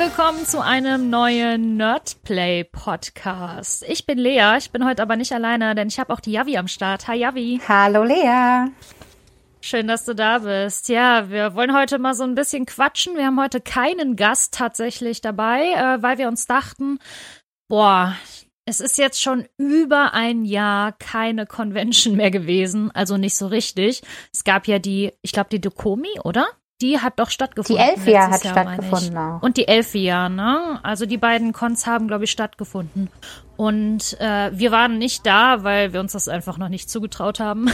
willkommen zu einem neuen Nerdplay Podcast. Ich bin Lea, ich bin heute aber nicht alleine, denn ich habe auch die Javi am Start. Hi Javi. Hallo Lea. Schön, dass du da bist. Ja, wir wollen heute mal so ein bisschen quatschen. Wir haben heute keinen Gast tatsächlich dabei, äh, weil wir uns dachten, boah, es ist jetzt schon über ein Jahr keine Convention mehr gewesen, also nicht so richtig. Es gab ja die, ich glaube, die Dokomi, oder? Die hat doch stattgefunden. Die Elfia hat Jahr, stattgefunden auch. Und die Elfia, ne? Also die beiden Cons haben, glaube ich, stattgefunden. Und äh, wir waren nicht da, weil wir uns das einfach noch nicht zugetraut haben.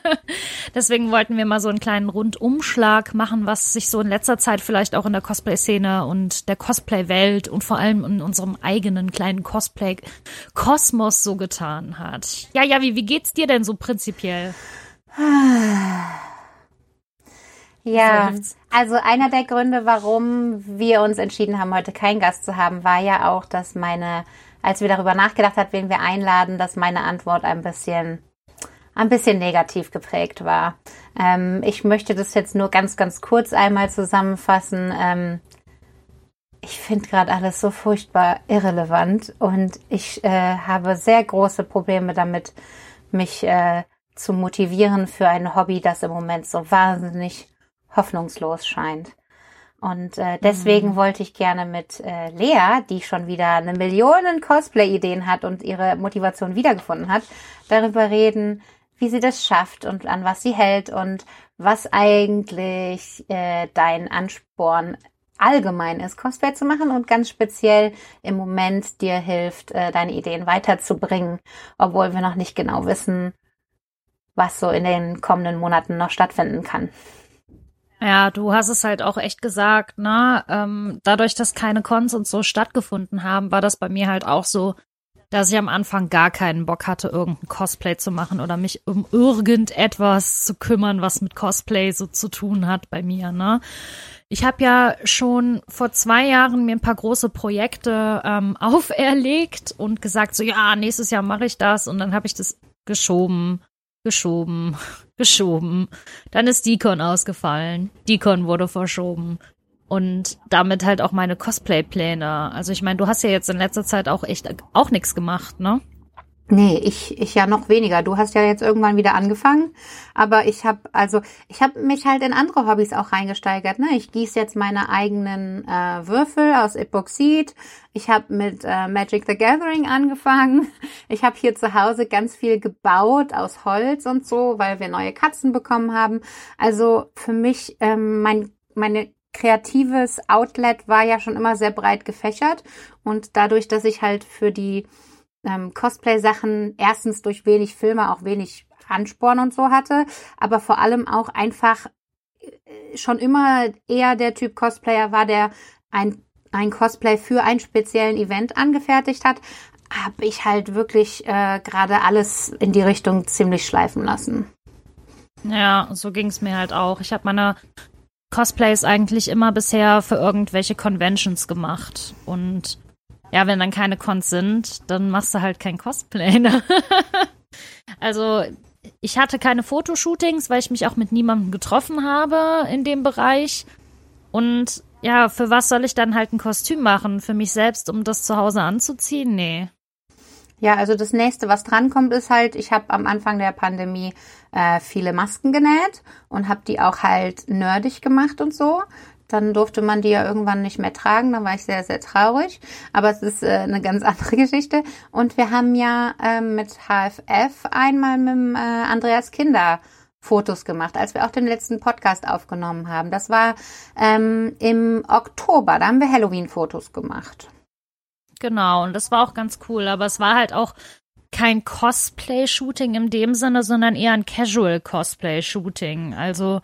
Deswegen wollten wir mal so einen kleinen Rundumschlag machen, was sich so in letzter Zeit vielleicht auch in der Cosplay-Szene und der Cosplay-Welt und vor allem in unserem eigenen kleinen Cosplay-Kosmos so getan hat. Ja, ja, wie, wie geht's dir denn so prinzipiell? Ja, also einer der Gründe, warum wir uns entschieden haben, heute keinen Gast zu haben, war ja auch, dass meine, als wir darüber nachgedacht hat, wen wir einladen, dass meine Antwort ein bisschen, ein bisschen negativ geprägt war. Ähm, ich möchte das jetzt nur ganz, ganz kurz einmal zusammenfassen. Ähm, ich finde gerade alles so furchtbar irrelevant und ich äh, habe sehr große Probleme damit, mich äh, zu motivieren für ein Hobby, das im Moment so wahnsinnig hoffnungslos scheint. Und äh, deswegen mhm. wollte ich gerne mit äh, Lea, die schon wieder eine Million Cosplay-Ideen hat und ihre Motivation wiedergefunden hat, darüber reden, wie sie das schafft und an was sie hält und was eigentlich äh, dein Ansporn allgemein ist, Cosplay zu machen und ganz speziell im Moment dir hilft, äh, deine Ideen weiterzubringen, obwohl wir noch nicht genau wissen, was so in den kommenden Monaten noch stattfinden kann. Ja, du hast es halt auch echt gesagt, ne? Ähm, dadurch, dass keine Cons und so stattgefunden haben, war das bei mir halt auch so, dass ich am Anfang gar keinen Bock hatte, irgendein Cosplay zu machen oder mich um irgendetwas zu kümmern, was mit Cosplay so zu tun hat bei mir, ne? Ich habe ja schon vor zwei Jahren mir ein paar große Projekte ähm, auferlegt und gesagt, so ja, nächstes Jahr mache ich das und dann habe ich das geschoben geschoben, geschoben. Dann ist Deacon ausgefallen. Deacon wurde verschoben. Und damit halt auch meine Cosplay-Pläne. Also ich meine, du hast ja jetzt in letzter Zeit auch echt auch nichts gemacht, ne? Nee, ich, ich ja noch weniger. Du hast ja jetzt irgendwann wieder angefangen, aber ich habe also ich habe mich halt in andere Hobbys auch reingesteigert. Ne? Ich gieße jetzt meine eigenen äh, Würfel aus Epoxid. Ich habe mit äh, Magic the Gathering angefangen. Ich habe hier zu Hause ganz viel gebaut aus Holz und so, weil wir neue Katzen bekommen haben. Also für mich ähm, mein meine kreatives Outlet war ja schon immer sehr breit gefächert und dadurch, dass ich halt für die ähm, Cosplay-Sachen erstens durch wenig Filme auch wenig Ansporn und so hatte, aber vor allem auch einfach äh, schon immer eher der Typ Cosplayer war, der ein, ein Cosplay für einen speziellen Event angefertigt hat, habe ich halt wirklich äh, gerade alles in die Richtung ziemlich schleifen lassen. Ja, so ging es mir halt auch. Ich habe meine Cosplays eigentlich immer bisher für irgendwelche Conventions gemacht und ja, wenn dann keine Cons sind, dann machst du halt kein Cosplay. Ne? also ich hatte keine Fotoshootings, weil ich mich auch mit niemandem getroffen habe in dem Bereich. Und ja, für was soll ich dann halt ein Kostüm machen? Für mich selbst, um das zu Hause anzuziehen? Nee. Ja, also das nächste, was drankommt, ist halt, ich habe am Anfang der Pandemie äh, viele Masken genäht und habe die auch halt nerdig gemacht und so. Dann durfte man die ja irgendwann nicht mehr tragen. Da war ich sehr, sehr traurig. Aber es ist äh, eine ganz andere Geschichte. Und wir haben ja äh, mit HFF einmal mit äh, Andreas Kinder Fotos gemacht, als wir auch den letzten Podcast aufgenommen haben. Das war ähm, im Oktober. Da haben wir Halloween-Fotos gemacht. Genau, und das war auch ganz cool. Aber es war halt auch kein Cosplay-Shooting in dem Sinne, sondern eher ein Casual-Cosplay-Shooting. Also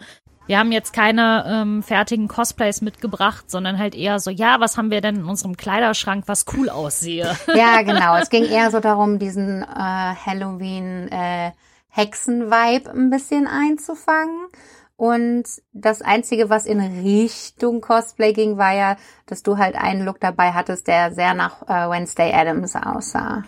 wir haben jetzt keine ähm, fertigen Cosplays mitgebracht, sondern halt eher so, ja, was haben wir denn in unserem Kleiderschrank, was cool aussehe. Ja, genau. Es ging eher so darum, diesen äh, Halloween äh, Hexen-Vibe ein bisschen einzufangen. Und das Einzige, was in Richtung Cosplay ging, war ja, dass du halt einen Look dabei hattest, der sehr nach äh, Wednesday Adams aussah.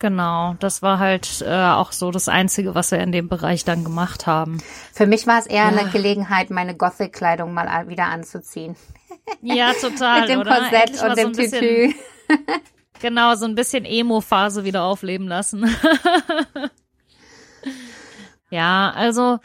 Genau, das war halt äh, auch so das Einzige, was wir in dem Bereich dann gemacht haben. Für mich war es eher ja. eine Gelegenheit, meine Gothic-Kleidung mal wieder anzuziehen. Ja, total. Mit dem oder? Korsett und dem so Tütü. genau, so ein bisschen Emo-Phase wieder aufleben lassen. ja, also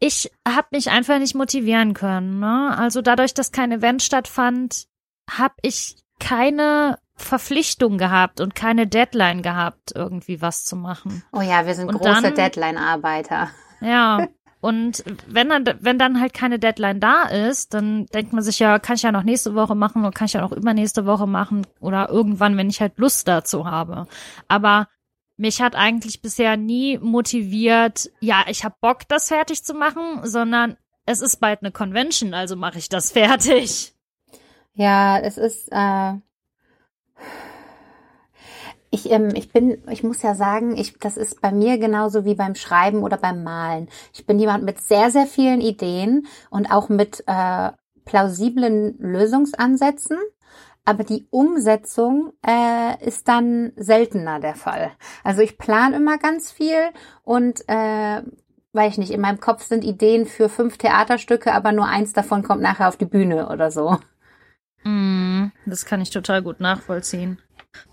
ich habe mich einfach nicht motivieren können. Ne? Also dadurch, dass kein Event stattfand, habe ich keine Verpflichtung gehabt und keine Deadline gehabt, irgendwie was zu machen. Oh ja, wir sind und große Deadline-Arbeiter. Ja. Und wenn dann, wenn dann halt keine Deadline da ist, dann denkt man sich ja, kann ich ja noch nächste Woche machen oder kann ich ja noch übernächste Woche machen oder irgendwann, wenn ich halt Lust dazu habe. Aber mich hat eigentlich bisher nie motiviert, ja, ich habe Bock, das fertig zu machen, sondern es ist bald eine Convention, also mache ich das fertig. Ja, es ist, äh, ich, ähm, ich bin, ich muss ja sagen, ich, das ist bei mir genauso wie beim Schreiben oder beim Malen. Ich bin jemand mit sehr, sehr vielen Ideen und auch mit äh, plausiblen Lösungsansätzen. Aber die Umsetzung äh, ist dann seltener der Fall. Also ich plane immer ganz viel und äh, weiß ich nicht, in meinem Kopf sind Ideen für fünf Theaterstücke, aber nur eins davon kommt nachher auf die Bühne oder so. Mm, das kann ich total gut nachvollziehen.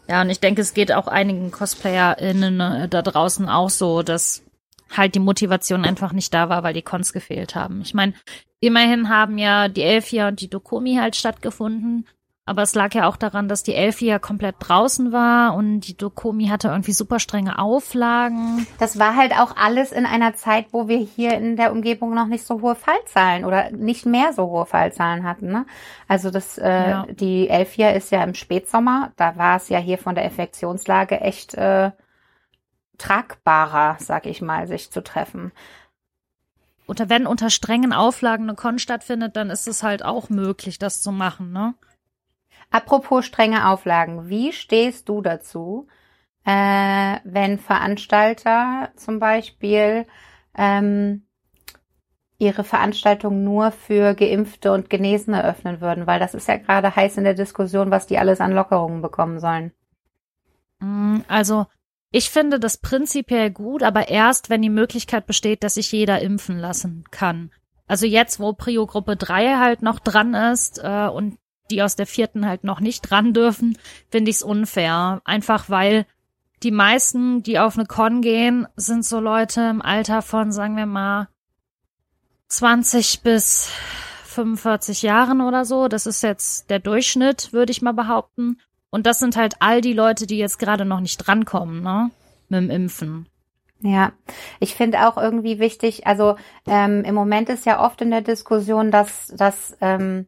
Ja, und ich denke, es geht auch einigen CosplayerInnen äh, da draußen auch so, dass halt die Motivation einfach nicht da war, weil die Cons gefehlt haben. Ich meine, immerhin haben ja die Elfia und die Dokomi halt stattgefunden. Aber es lag ja auch daran, dass die Elfie ja komplett draußen war und die Dokomi hatte irgendwie super strenge Auflagen. Das war halt auch alles in einer Zeit, wo wir hier in der Umgebung noch nicht so hohe Fallzahlen oder nicht mehr so hohe Fallzahlen hatten. Ne? Also das, äh, ja. die Elfia ist ja im Spätsommer, da war es ja hier von der Infektionslage echt äh, tragbarer, sag ich mal, sich zu treffen. Oder wenn unter strengen Auflagen eine Con stattfindet, dann ist es halt auch möglich, das zu machen, ne? Apropos strenge Auflagen, wie stehst du dazu, äh, wenn Veranstalter zum Beispiel ähm, ihre Veranstaltung nur für Geimpfte und Genesene öffnen würden? Weil das ist ja gerade heiß in der Diskussion, was die alles an Lockerungen bekommen sollen. Mm, also ich finde das prinzipiell gut, aber erst, wenn die Möglichkeit besteht, dass sich jeder impfen lassen kann. Also jetzt, wo Prio-Gruppe 3 halt noch dran ist äh, und die aus der vierten halt noch nicht dran dürfen, finde ich es unfair. Einfach weil die meisten, die auf eine Con gehen, sind so Leute im Alter von, sagen wir mal, 20 bis 45 Jahren oder so. Das ist jetzt der Durchschnitt, würde ich mal behaupten. Und das sind halt all die Leute, die jetzt gerade noch nicht drankommen, ne? Mit dem Impfen. Ja, ich finde auch irgendwie wichtig, also ähm, im Moment ist ja oft in der Diskussion, dass, dass ähm,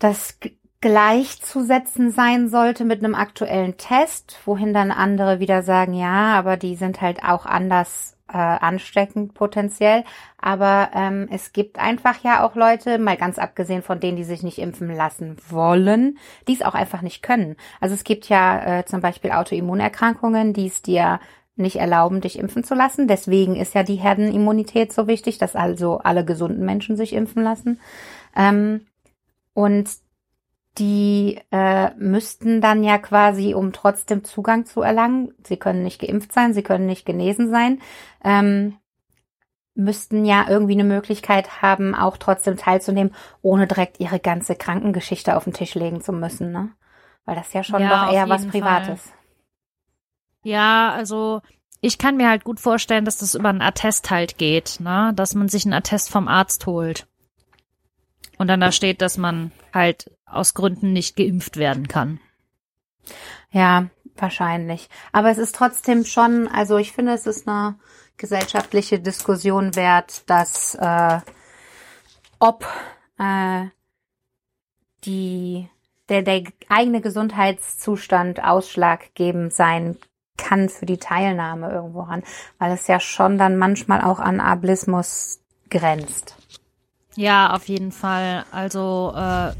das gleichzusetzen sein sollte mit einem aktuellen Test, wohin dann andere wieder sagen, ja, aber die sind halt auch anders äh, ansteckend potenziell. Aber ähm, es gibt einfach ja auch Leute, mal ganz abgesehen von denen, die sich nicht impfen lassen wollen, die es auch einfach nicht können. Also es gibt ja äh, zum Beispiel Autoimmunerkrankungen, die es dir nicht erlauben, dich impfen zu lassen. Deswegen ist ja die Herdenimmunität so wichtig, dass also alle gesunden Menschen sich impfen lassen. Ähm, und die äh, müssten dann ja quasi, um trotzdem Zugang zu erlangen, sie können nicht geimpft sein, sie können nicht genesen sein, ähm, müssten ja irgendwie eine Möglichkeit haben, auch trotzdem teilzunehmen, ohne direkt ihre ganze Krankengeschichte auf den Tisch legen zu müssen, ne? Weil das ja schon ja, doch eher was Privates. Fall. Ja, also ich kann mir halt gut vorstellen, dass das über einen Attest halt geht, ne? Dass man sich einen Attest vom Arzt holt. Und dann da steht, dass man halt aus Gründen nicht geimpft werden kann. Ja, wahrscheinlich. Aber es ist trotzdem schon, also ich finde, es ist eine gesellschaftliche Diskussion wert, dass äh, ob äh, die der, der eigene Gesundheitszustand ausschlaggebend sein kann für die Teilnahme irgendwo an, weil es ja schon dann manchmal auch an Ablismus grenzt. Ja, auf jeden Fall. Also äh,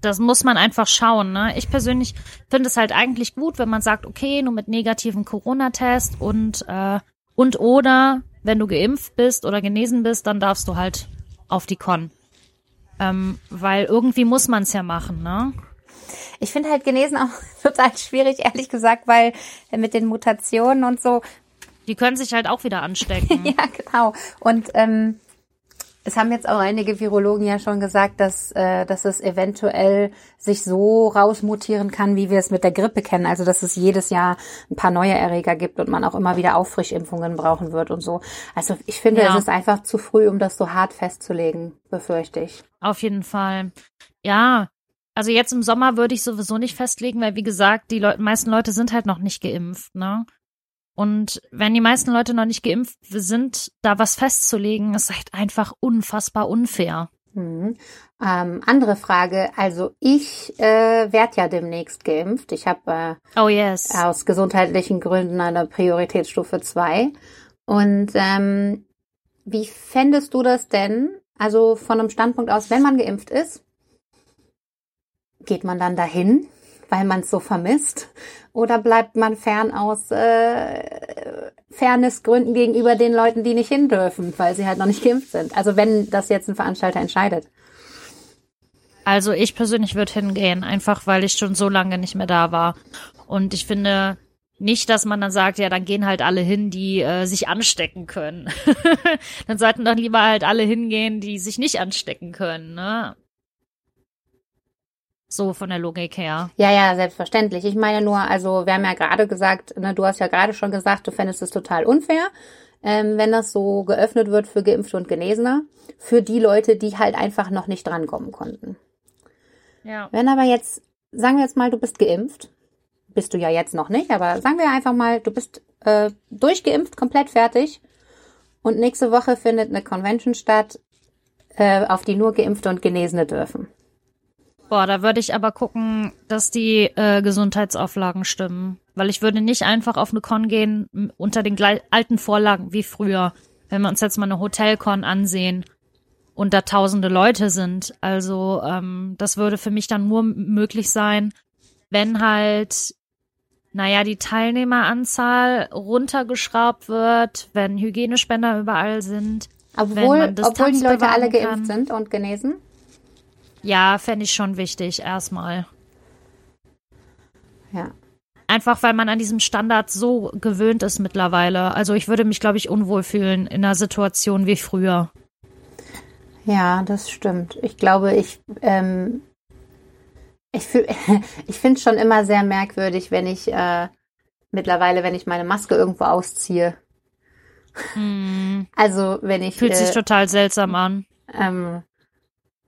das muss man einfach schauen. Ne? Ich persönlich finde es halt eigentlich gut, wenn man sagt, okay, nur mit negativen Corona-Test und äh, und oder wenn du geimpft bist oder genesen bist, dann darfst du halt auf die Con. Ähm, weil irgendwie muss man es ja machen, ne? Ich finde halt genesen auch total schwierig, ehrlich gesagt, weil mit den Mutationen und so. Die können sich halt auch wieder anstecken. ja, genau. Und ähm, Es haben jetzt auch einige Virologen ja schon gesagt, dass, äh, dass es eventuell sich so rausmutieren kann, wie wir es mit der Grippe kennen. Also dass es jedes Jahr ein paar neue Erreger gibt und man auch immer wieder Auffrischimpfungen brauchen wird und so. Also ich finde, ja. es ist einfach zu früh, um das so hart festzulegen, befürchte ich. Auf jeden Fall. Ja, also jetzt im Sommer würde ich sowieso nicht festlegen, weil wie gesagt, die Leute, meisten Leute sind halt noch nicht geimpft, ne? Und wenn die meisten Leute noch nicht geimpft sind, da was festzulegen, ist halt einfach unfassbar unfair. Mhm. Ähm, andere Frage, also ich äh, werde ja demnächst geimpft. Ich habe äh, oh yes. aus gesundheitlichen Gründen eine Prioritätsstufe 2. Und ähm, wie fändest du das denn? Also von einem Standpunkt aus, wenn man geimpft ist, geht man dann dahin? Weil man es so vermisst? Oder bleibt man fern aus äh, Fairnessgründen gegenüber den Leuten, die nicht hin dürfen, weil sie halt noch nicht geimpft sind? Also wenn das jetzt ein Veranstalter entscheidet. Also ich persönlich würde hingehen, einfach weil ich schon so lange nicht mehr da war. Und ich finde nicht, dass man dann sagt, ja, dann gehen halt alle hin, die äh, sich anstecken können. dann sollten doch lieber halt alle hingehen, die sich nicht anstecken können. Ne? So von der Logik her. Ja, ja, selbstverständlich. Ich meine nur, also wir haben ja gerade gesagt, ne, du hast ja gerade schon gesagt, du fändest es total unfair, ähm, wenn das so geöffnet wird für Geimpfte und Genesene, für die Leute, die halt einfach noch nicht drankommen konnten. Ja. Wenn aber jetzt, sagen wir jetzt mal, du bist geimpft, bist du ja jetzt noch nicht, aber sagen wir einfach mal, du bist äh, durchgeimpft, komplett fertig und nächste Woche findet eine Convention statt, äh, auf die nur Geimpfte und Genesene dürfen. Boah, da würde ich aber gucken, dass die äh, Gesundheitsauflagen stimmen. Weil ich würde nicht einfach auf eine Con gehen unter den alten Vorlagen wie früher. Wenn wir uns jetzt mal eine Hotelcon ansehen und da tausende Leute sind. Also ähm, das würde für mich dann nur möglich sein, wenn halt, naja, die Teilnehmeranzahl runtergeschraubt wird, wenn Hygienespender überall sind. Obwohl, obwohl die Leute alle geimpft kann. sind und genesen? Ja, fände ich schon wichtig, erstmal. Ja. Einfach weil man an diesem Standard so gewöhnt ist mittlerweile. Also ich würde mich, glaube ich, unwohl fühlen in einer Situation wie früher. Ja, das stimmt. Ich glaube, ich, ähm, ich, ich finde es schon immer sehr merkwürdig, wenn ich äh, mittlerweile, wenn ich meine Maske irgendwo ausziehe. Mm. Also wenn ich. Fühlt äh, sich total seltsam an. Ähm,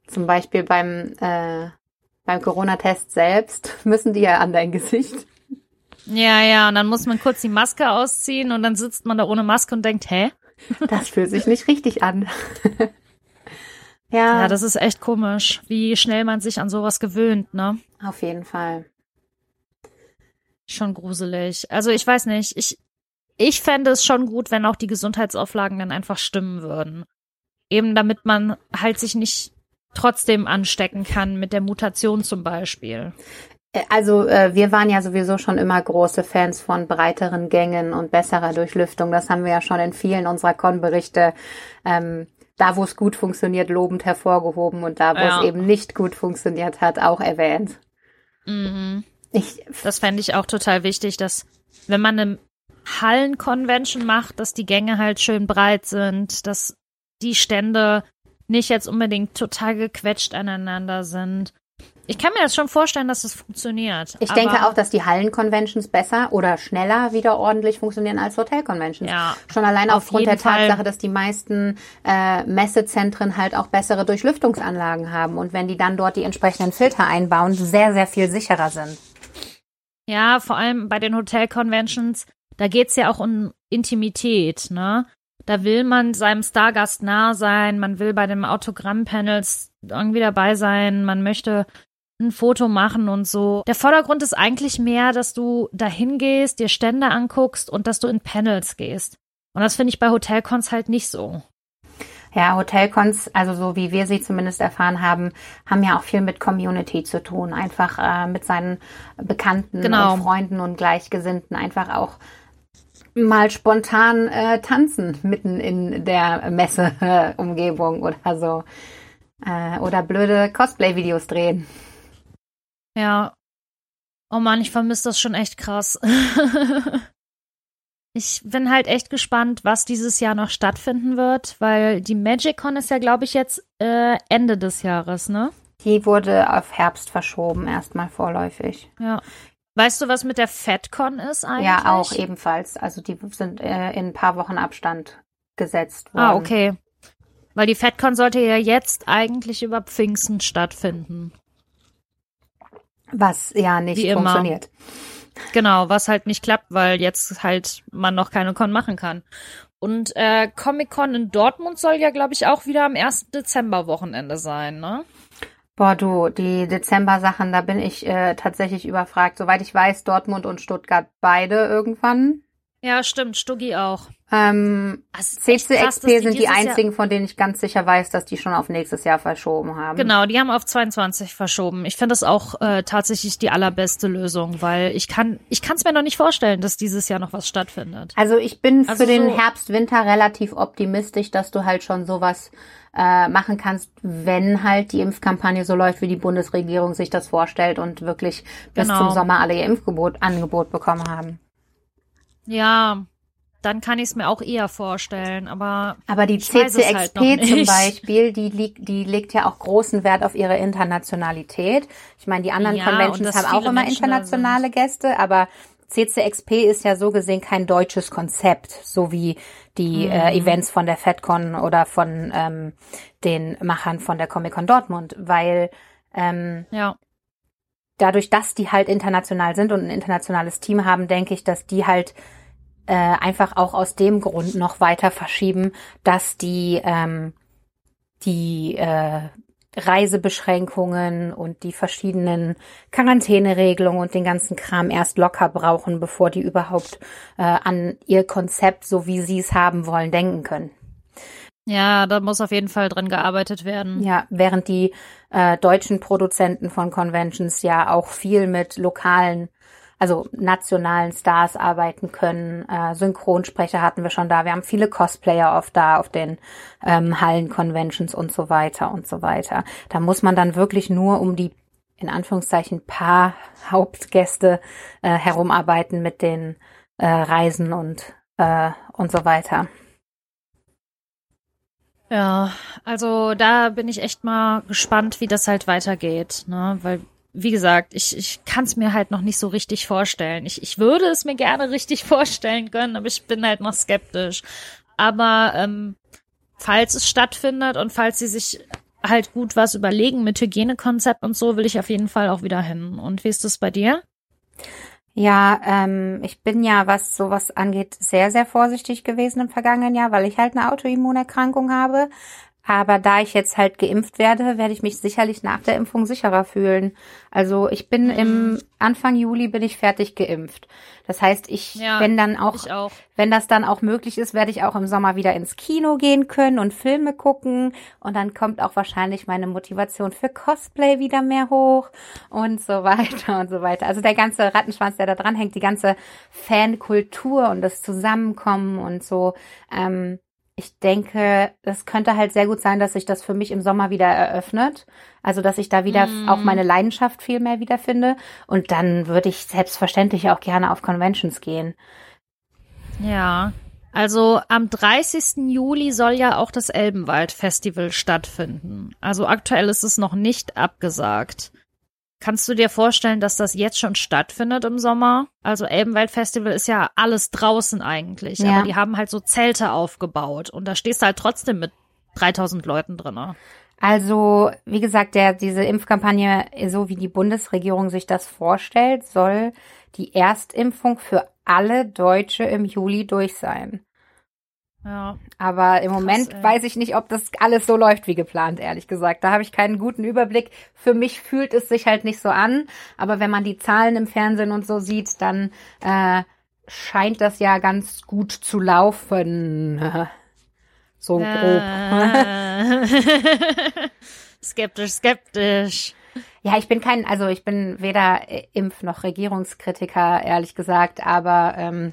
zum Beispiel beim, äh, beim Corona-Test selbst müssen die ja an dein Gesicht. Ja, ja, und dann muss man kurz die Maske ausziehen und dann sitzt man da ohne Maske und denkt, hä? Das fühlt sich nicht richtig an. ja. Ja, das ist echt komisch, wie schnell man sich an sowas gewöhnt, ne? Auf jeden Fall. Schon gruselig. Also ich weiß nicht, ich, ich fände es schon gut, wenn auch die Gesundheitsauflagen dann einfach stimmen würden. Eben damit man halt sich nicht trotzdem anstecken kann mit der Mutation zum Beispiel. Äh, also äh, wir waren ja sowieso schon immer große Fans von breiteren Gängen und besserer Durchlüftung. Das haben wir ja schon in vielen unserer Con-Berichte ähm, da, wo es gut funktioniert, lobend hervorgehoben und da, wo ja. es eben nicht gut funktioniert hat, auch erwähnt. Mhm. Ich, das fände ich auch total wichtig, dass wenn man eine Hallen-Convention macht, dass die Gänge halt schön breit sind, dass die Stände nicht jetzt unbedingt total gequetscht aneinander sind. Ich kann mir jetzt schon vorstellen, dass das funktioniert. Ich denke auch, dass die Hallen-Conventions besser oder schneller wieder ordentlich funktionieren als Hotel-Conventions. Ja, schon allein aufgrund der Fall. Tatsache, dass die meisten äh, Messezentren halt auch bessere Durchlüftungsanlagen haben und wenn die dann dort die entsprechenden Filter einbauen, sehr, sehr viel sicherer sind. Ja, vor allem bei den Hotel-Conventions, da geht's ja auch um Intimität, ne? Da will man seinem Stargast nah sein, man will bei den Autogrammpanels irgendwie dabei sein, man möchte ein Foto machen und so. Der Vordergrund ist eigentlich mehr, dass du dahin gehst, dir Stände anguckst und dass du in Panels gehst. Und das finde ich bei Hotelcons halt nicht so. Ja, Hotelcons, also so wie wir sie zumindest erfahren haben, haben ja auch viel mit Community zu tun. Einfach äh, mit seinen Bekannten genau. und Freunden und Gleichgesinnten einfach auch mal spontan äh, tanzen mitten in der Messeumgebung oder so. Äh, oder blöde Cosplay-Videos drehen. Ja. Oh man, ich vermisse das schon echt krass. Ich bin halt echt gespannt, was dieses Jahr noch stattfinden wird, weil die MagicCon ist ja, glaube ich, jetzt äh, Ende des Jahres, ne? Die wurde auf Herbst verschoben, erstmal vorläufig. Ja. Weißt du, was mit der FedCon ist eigentlich? Ja, auch ebenfalls. Also die sind äh, in ein paar Wochen Abstand gesetzt ah, worden. Ah, okay. Weil die FedCon sollte ja jetzt eigentlich über Pfingsten stattfinden. Was ja nicht Wie funktioniert. Immer. Genau, was halt nicht klappt, weil jetzt halt man noch keine Con machen kann. Und äh, Comic-Con in Dortmund soll ja, glaube ich, auch wieder am 1. Dezember-Wochenende sein, ne? Boah, du, die Dezember-Sachen, da bin ich äh, tatsächlich überfragt. Soweit ich weiß, Dortmund und Stuttgart beide irgendwann. Ja, stimmt, Stuggi auch. Ähm, CCXP sind die einzigen, Jahr von denen ich ganz sicher weiß, dass die schon auf nächstes Jahr verschoben haben. Genau, die haben auf 22 verschoben. Ich finde das auch äh, tatsächlich die allerbeste Lösung, weil ich kann ich kann es mir noch nicht vorstellen, dass dieses Jahr noch was stattfindet. Also ich bin also für den so Herbst Winter relativ optimistisch, dass du halt schon sowas äh, machen kannst, wenn halt die Impfkampagne so läuft, wie die Bundesregierung sich das vorstellt und wirklich bis genau. zum Sommer alle ihr Impfgebot Angebot bekommen haben. Ja, dann kann ich es mir auch eher vorstellen, aber. Aber die CCXP halt zum Beispiel, die, liegt, die legt ja auch großen Wert auf ihre Internationalität. Ich meine, die anderen ja, Conventions haben auch immer Menschen internationale Gäste, aber CCXP ist ja so gesehen kein deutsches Konzept, so wie die mhm. äh, Events von der FedCon oder von ähm, den Machern von der Comic Con Dortmund, weil ähm, ja. dadurch, dass die halt international sind und ein internationales Team haben, denke ich, dass die halt äh, einfach auch aus dem Grund noch weiter verschieben, dass die ähm, die äh, Reisebeschränkungen und die verschiedenen Quarantäneregelungen und den ganzen Kram erst locker brauchen, bevor die überhaupt äh, an ihr Konzept, so wie sie es haben wollen, denken können. Ja, da muss auf jeden Fall dran gearbeitet werden. Ja, während die äh, deutschen Produzenten von Conventions ja auch viel mit lokalen also nationalen Stars arbeiten können. Äh, Synchronsprecher hatten wir schon da. Wir haben viele Cosplayer oft da auf den ähm, Hallen-Conventions und so weiter und so weiter. Da muss man dann wirklich nur um die in Anführungszeichen paar Hauptgäste äh, herumarbeiten mit den äh, Reisen und äh, und so weiter. Ja, also da bin ich echt mal gespannt, wie das halt weitergeht, ne? Weil wie gesagt, ich, ich kann es mir halt noch nicht so richtig vorstellen. Ich, ich würde es mir gerne richtig vorstellen können, aber ich bin halt noch skeptisch. Aber ähm, falls es stattfindet und falls sie sich halt gut was überlegen mit Hygienekonzept und so, will ich auf jeden Fall auch wieder hin. Und wie ist das bei dir? Ja, ähm, ich bin ja, was sowas angeht, sehr, sehr vorsichtig gewesen im vergangenen Jahr, weil ich halt eine Autoimmunerkrankung habe. Aber da ich jetzt halt geimpft werde, werde ich mich sicherlich nach der Impfung sicherer fühlen. Also ich bin im mhm. Anfang Juli bin ich fertig geimpft. Das heißt, ich, ja, wenn dann auch, auch, wenn das dann auch möglich ist, werde ich auch im Sommer wieder ins Kino gehen können und Filme gucken. Und dann kommt auch wahrscheinlich meine Motivation für Cosplay wieder mehr hoch und so weiter und so weiter. Also der ganze Rattenschwanz, der da dran hängt, die ganze Fankultur und das Zusammenkommen und so. Ähm, ich denke, es könnte halt sehr gut sein, dass sich das für mich im Sommer wieder eröffnet. Also, dass ich da wieder mm. auch meine Leidenschaft viel mehr wiederfinde. Und dann würde ich selbstverständlich auch gerne auf Conventions gehen. Ja. Also am 30. Juli soll ja auch das Elbenwald Festival stattfinden. Also aktuell ist es noch nicht abgesagt. Kannst du dir vorstellen, dass das jetzt schon stattfindet im Sommer? Also Elbenwald Festival ist ja alles draußen eigentlich, ja. aber die haben halt so Zelte aufgebaut und da stehst du halt trotzdem mit 3000 Leuten drin. Also, wie gesagt, der, diese Impfkampagne, so wie die Bundesregierung sich das vorstellt, soll die Erstimpfung für alle Deutsche im Juli durch sein. Ja. Aber im Krass, Moment ey. weiß ich nicht, ob das alles so läuft wie geplant, ehrlich gesagt. Da habe ich keinen guten Überblick. Für mich fühlt es sich halt nicht so an. Aber wenn man die Zahlen im Fernsehen und so sieht, dann äh, scheint das ja ganz gut zu laufen. So grob. skeptisch, skeptisch. Ja, ich bin kein, also ich bin weder Impf- noch Regierungskritiker, ehrlich gesagt, aber ähm, äh,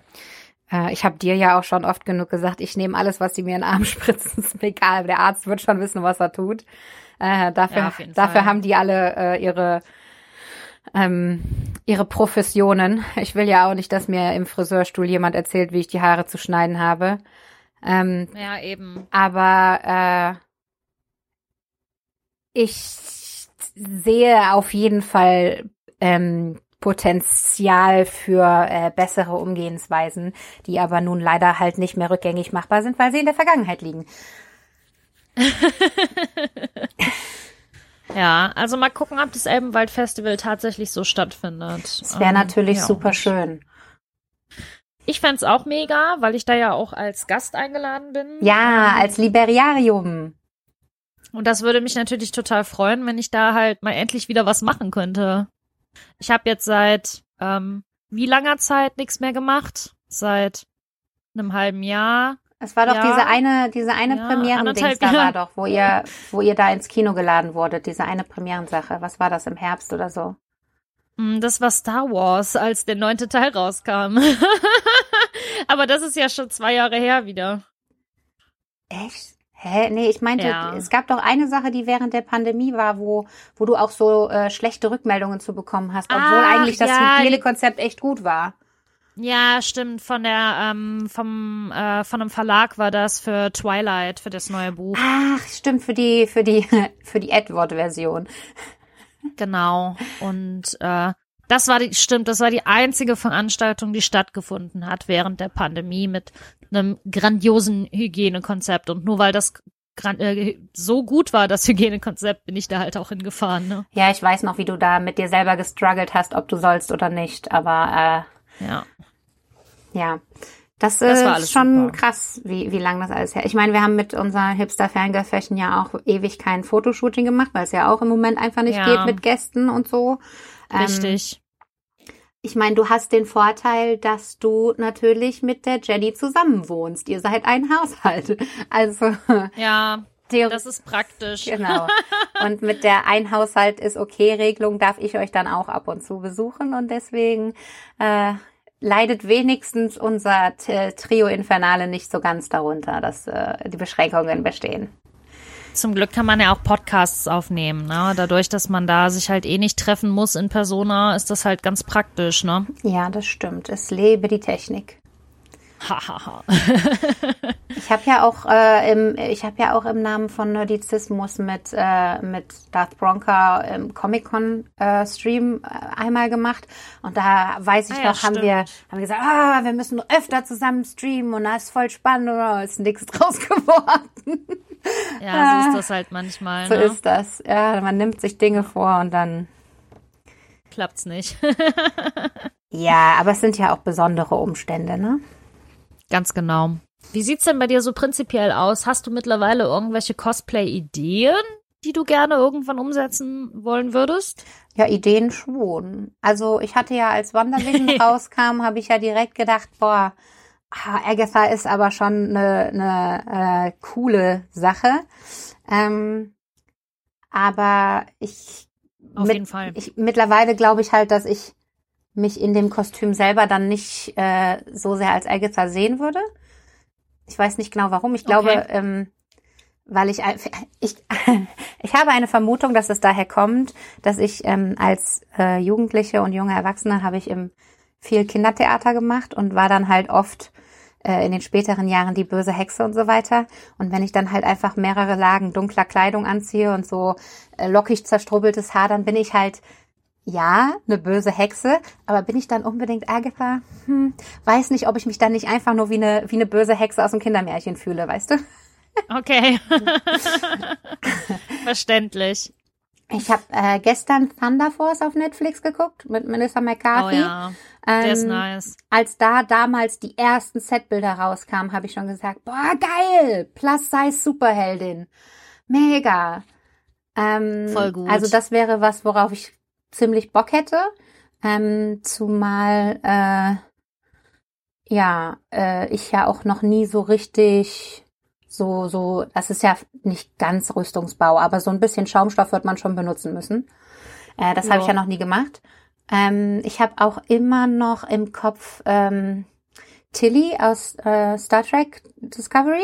ich habe dir ja auch schon oft genug gesagt, ich nehme alles, was sie mir in den Arm spritzen. Ist mir egal, der Arzt wird schon wissen, was er tut. Äh, dafür ja, dafür haben die alle äh, ihre ähm, ihre Professionen. Ich will ja auch nicht, dass mir im Friseurstuhl jemand erzählt, wie ich die Haare zu schneiden habe. Ähm, ja, eben. Aber äh, ich sehe auf jeden Fall ähm, Potenzial für äh, bessere Umgehensweisen, die aber nun leider halt nicht mehr rückgängig machbar sind, weil sie in der Vergangenheit liegen. ja, also mal gucken, ob das Elbenwald Festival tatsächlich so stattfindet. Es wäre ähm, natürlich ja, super schön. Ich fände auch mega, weil ich da ja auch als Gast eingeladen bin. Ja, ähm, als Liberiarium. Und das würde mich natürlich total freuen, wenn ich da halt mal endlich wieder was machen könnte. Ich habe jetzt seit ähm, wie langer Zeit nichts mehr gemacht? Seit einem halben Jahr. Es war doch ja, diese eine, diese eine ja, Premieren-Dings da war doch, wo ihr, wo ihr da ins Kino geladen wurdet, diese eine Premierensache. Was war das im Herbst oder so? Mm, das war Star Wars, als der neunte Teil rauskam. Aber das ist ja schon zwei Jahre her wieder. Echt? Hä? Nee, ich meinte, ja. es gab doch eine Sache, die während der Pandemie war, wo, wo du auch so äh, schlechte Rückmeldungen zu bekommen hast, obwohl Ach, eigentlich das ja, Hygienekonzept echt gut war. Ja, stimmt. Von der, ähm, vom, äh, von einem Verlag war das für Twilight, für das neue Buch. Ach, stimmt, für die, für die, für die Edward-Version. Genau. Und äh, das war die, stimmt, das war die einzige Veranstaltung, die stattgefunden hat während der Pandemie mit einem grandiosen Hygienekonzept. Und nur weil das äh, so gut war, das Hygienekonzept, bin ich da halt auch hingefahren. Ne? Ja, ich weiß noch, wie du da mit dir selber gestruggelt hast, ob du sollst oder nicht. Aber äh, ja. Ja. Das, das ist schon super. krass, wie, wie lang das alles her. Ich meine, wir haben mit unserer Hipster Fangirl Fashion ja auch ewig kein Fotoshooting gemacht, weil es ja auch im Moment einfach nicht ja. geht mit Gästen und so. Ähm, Richtig. Ähm, ich meine, du hast den Vorteil, dass du natürlich mit der Jenny zusammen wohnst. Ihr seid ein Haushalt. Also. Ja. Das ist praktisch. Genau. Und mit der Ein-Haushalt ist okay Regelung darf ich euch dann auch ab und zu besuchen und deswegen äh, leidet wenigstens unser Trio Infernale nicht so ganz darunter, dass äh, die Beschränkungen bestehen. Zum Glück kann man ja auch Podcasts aufnehmen, ne? Dadurch, dass man da sich halt eh nicht treffen muss in Persona, ist das halt ganz praktisch, ne? Ja, das stimmt. Es lebe die Technik. Hahaha. ich habe ja auch äh, im, ich habe ja auch im Namen von Nerdizismus mit äh, mit Darth Bronca im Comic Con äh, Stream äh, einmal gemacht und da weiß ich ah, noch, ja, haben wir haben wir gesagt, ah, wir müssen öfter zusammen streamen und das ist voll spannend oder ist nichts draus geworden. Ja, so ist das halt manchmal. So ne? ist das. Ja, man nimmt sich Dinge vor und dann klappt's nicht. ja, aber es sind ja auch besondere Umstände, ne? Ganz genau. Wie sieht's denn bei dir so prinzipiell aus? Hast du mittlerweile irgendwelche Cosplay-Ideen, die du gerne irgendwann umsetzen wollen würdest? Ja, Ideen schon. Also ich hatte ja, als WandaVision rauskam, habe ich ja direkt gedacht, boah, ah, Agatha ist aber schon eine, eine äh, coole Sache. Ähm, aber ich auf mit, jeden Fall. Ich, mittlerweile glaube ich halt, dass ich mich in dem Kostüm selber dann nicht äh, so sehr als Agatha sehen würde. Ich weiß nicht genau warum. Ich glaube, okay. ähm, weil ich, ich, ich habe eine Vermutung, dass es daher kommt, dass ich ähm, als äh, Jugendliche und junge Erwachsene habe ich im viel Kindertheater gemacht und war dann halt oft äh, in den späteren Jahren die böse Hexe und so weiter. Und wenn ich dann halt einfach mehrere Lagen dunkler Kleidung anziehe und so äh, lockig zerstrubbeltes Haar, dann bin ich halt ja, eine böse Hexe, aber bin ich dann unbedingt Agatha? Hm, weiß nicht, ob ich mich dann nicht einfach nur wie eine, wie eine böse Hexe aus dem Kindermärchen fühle, weißt du? Okay. Verständlich. Ich habe äh, gestern Thunder Force auf Netflix geguckt mit Melissa McCarthy. Oh ja, der ähm, ist nice. Als da damals die ersten Setbilder rauskamen, habe ich schon gesagt, boah, geil, Plus-Size Superheldin. Mega. Ähm, Voll gut. Also das wäre was, worauf ich ziemlich Bock hätte. Ähm, zumal äh, ja, äh, ich ja auch noch nie so richtig so, so, das ist ja nicht ganz Rüstungsbau, aber so ein bisschen Schaumstoff wird man schon benutzen müssen. Äh, das ja. habe ich ja noch nie gemacht. Ähm, ich habe auch immer noch im Kopf ähm, Tilly aus äh, Star Trek Discovery.